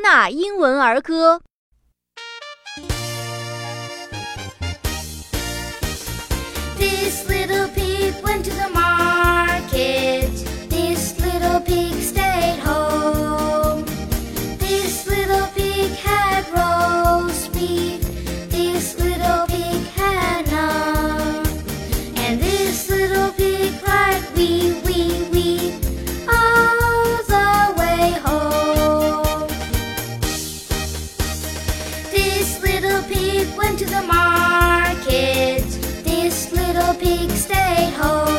纳英文儿歌》。This little pig stayed home.